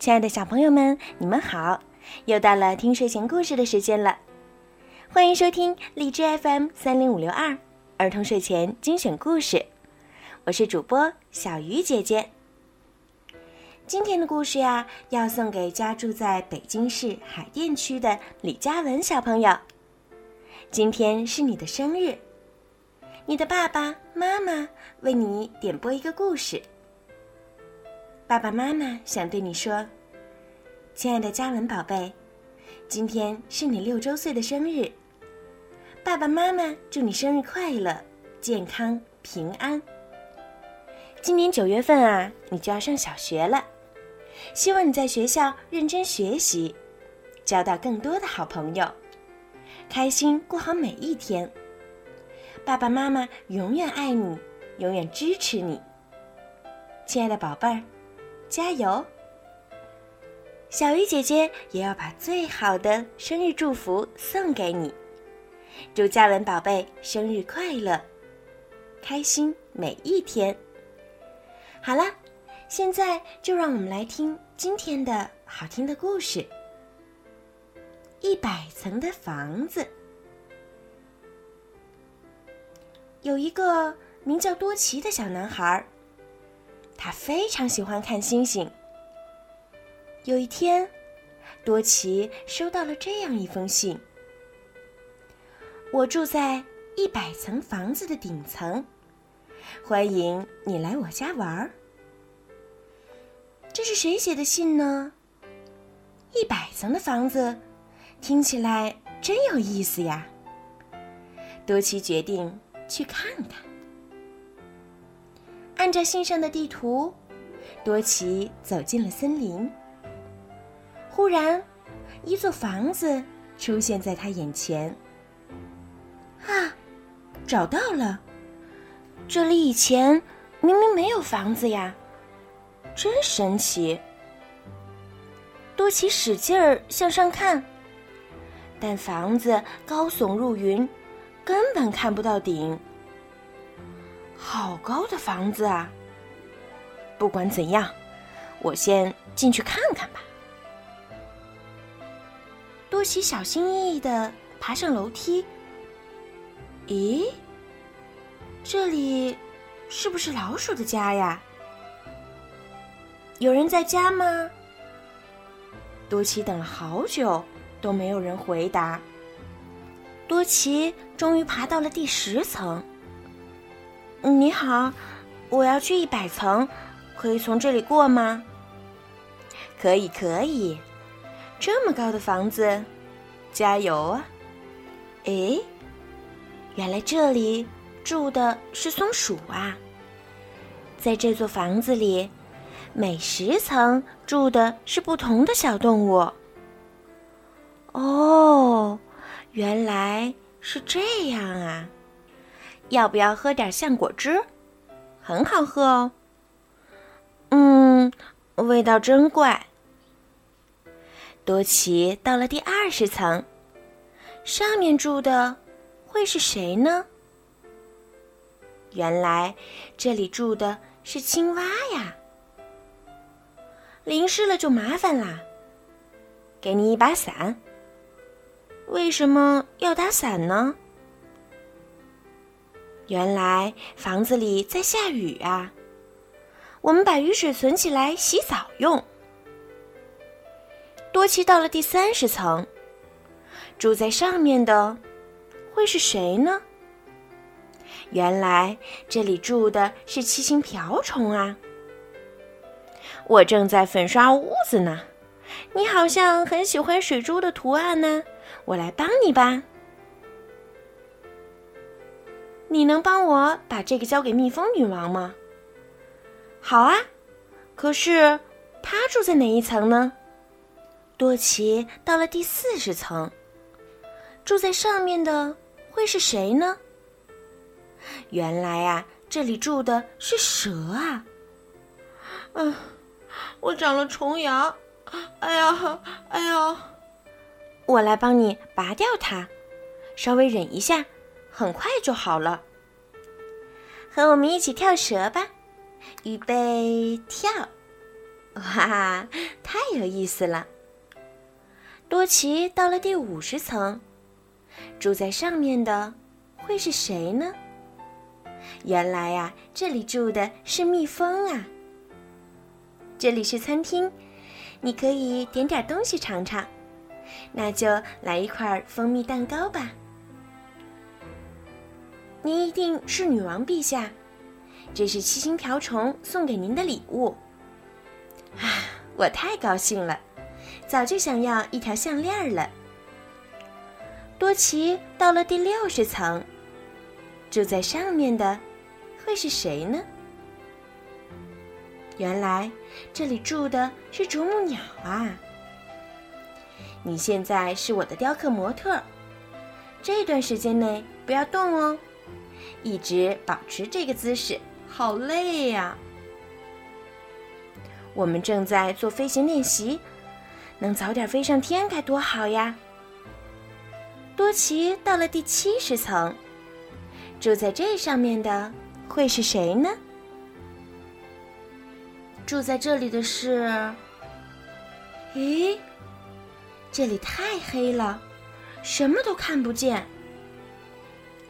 亲爱的小朋友们，你们好！又到了听睡前故事的时间了，欢迎收听荔枝 FM 三零五六二儿童睡前精选故事，我是主播小鱼姐姐。今天的故事呀，要送给家住在北京市海淀区的李佳文小朋友。今天是你的生日，你的爸爸妈妈为你点播一个故事。爸爸妈妈想对你说：“亲爱的嘉文宝贝，今天是你六周岁的生日。爸爸妈妈祝你生日快乐、健康平安。今年九月份啊，你就要上小学了，希望你在学校认真学习，交到更多的好朋友，开心过好每一天。爸爸妈妈永远爱你，永远支持你，亲爱的宝贝儿。”加油！小鱼姐姐也要把最好的生日祝福送给你，祝嘉文宝贝生日快乐，开心每一天。好了，现在就让我们来听今天的好听的故事。一百层的房子，有一个名叫多奇的小男孩。他非常喜欢看星星。有一天，多奇收到了这样一封信：“我住在一百层房子的顶层，欢迎你来我家玩儿。”这是谁写的信呢？一百层的房子，听起来真有意思呀。多奇决定去看看。按照信上的地图，多奇走进了森林。忽然，一座房子出现在他眼前。啊，找到了！这里以前明明没有房子呀，真神奇！多奇使劲儿向上看，但房子高耸入云，根本看不到顶。好高的房子啊！不管怎样，我先进去看看吧。多奇小心翼翼的爬上楼梯。咦，这里是不是老鼠的家呀？有人在家吗？多奇等了好久都没有人回答。多奇终于爬到了第十层。你好，我要去一百层，可以从这里过吗？可以，可以。这么高的房子，加油啊！诶，原来这里住的是松鼠啊！在这座房子里，每十层住的是不同的小动物。哦，原来是这样啊！要不要喝点橡果汁？很好喝哦。嗯，味道真怪。多奇到了第二十层，上面住的会是谁呢？原来这里住的是青蛙呀。淋湿了就麻烦啦。给你一把伞。为什么要打伞呢？原来房子里在下雨啊！我们把雨水存起来洗澡用。多奇到了第三十层，住在上面的会是谁呢？原来这里住的是七星瓢虫啊！我正在粉刷屋子呢，你好像很喜欢水珠的图案呢，我来帮你吧。你能帮我把这个交给蜜蜂女王吗？好啊，可是她住在哪一层呢？多奇到了第四十层，住在上面的会是谁呢？原来啊，这里住的是蛇啊！嗯，我长了虫牙，哎呀，哎呀！我来帮你拔掉它，稍微忍一下。很快就好了，和我们一起跳蛇吧！预备跳！哇，太有意思了！多奇到了第五十层，住在上面的会是谁呢？原来呀，这里住的是蜜蜂啊。这里是餐厅，你可以点点东西尝尝。那就来一块蜂蜜蛋糕吧。您一定是女王陛下，这是七星瓢虫送给您的礼物。啊，我太高兴了，早就想要一条项链了。多奇到了第六十层，住在上面的会是谁呢？原来这里住的是啄木鸟啊！你现在是我的雕刻模特，这段时间内不要动哦，一直保持这个姿势，好累呀。我们正在做飞行练习，能早点飞上天该多好呀！多奇到了第七十层，住在这上面的会是谁呢？住在这里的是……咦？这里太黑了，什么都看不见。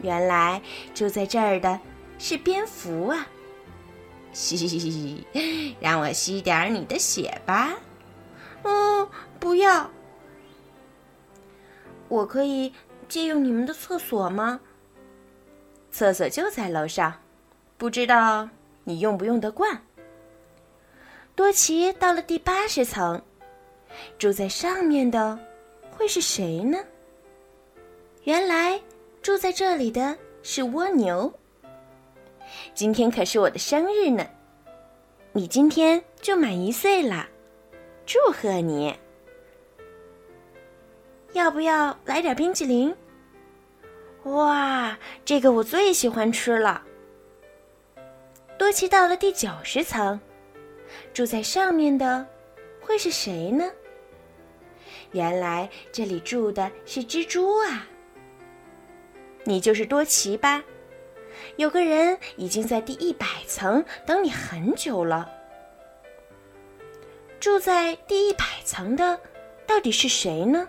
原来住在这儿的是蝙蝠啊！嘻嘻嘻，让我吸点你的血吧。嗯，不要。我可以借用你们的厕所吗？厕所就在楼上，不知道你用不用得惯。多奇到了第八十层。住在上面的会是谁呢？原来住在这里的是蜗牛。今天可是我的生日呢，你今天就满一岁了，祝贺你！要不要来点冰淇淋？哇，这个我最喜欢吃了。多奇到了第九十层，住在上面的会是谁呢？原来这里住的是蜘蛛啊！你就是多奇吧？有个人已经在第一百层等你很久了。住在第一百层的到底是谁呢？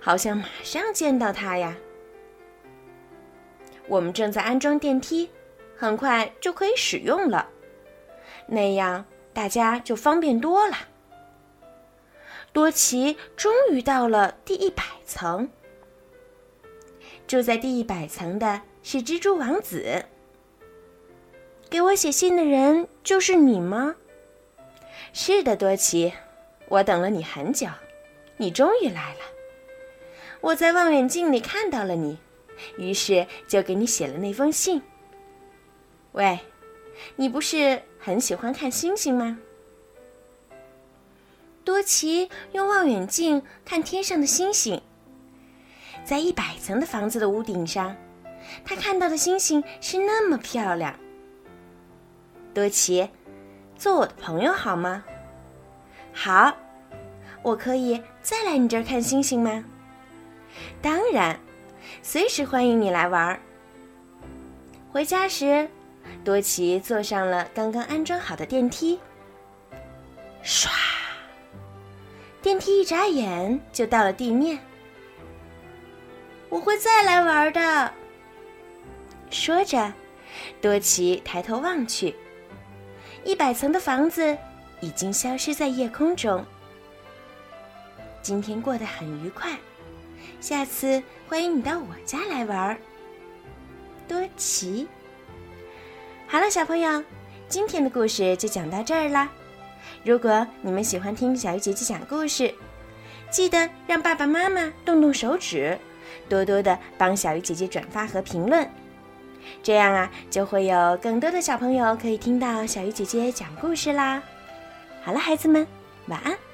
好像马上见到他呀！我们正在安装电梯，很快就可以使用了，那样大家就方便多了。多奇终于到了第一百层。住在第一百层的是蜘蛛王子。给我写信的人就是你吗？是的，多奇，我等了你很久，你终于来了。我在望远镜里看到了你，于是就给你写了那封信。喂，你不是很喜欢看星星吗？多奇用望远镜看天上的星星，在一百层的房子的屋顶上，他看到的星星是那么漂亮。多奇，做我的朋友好吗？好，我可以再来你这儿看星星吗？当然，随时欢迎你来玩儿。回家时，多奇坐上了刚刚安装好的电梯，唰。电梯一眨眼就到了地面。我会再来玩的。说着，多奇抬头望去，一百层的房子已经消失在夜空中。今天过得很愉快，下次欢迎你到我家来玩。多奇。好了，小朋友，今天的故事就讲到这儿啦。如果你们喜欢听小鱼姐姐讲故事，记得让爸爸妈妈动动手指，多多的帮小鱼姐姐转发和评论，这样啊，就会有更多的小朋友可以听到小鱼姐姐讲故事啦。好了，孩子们，晚安。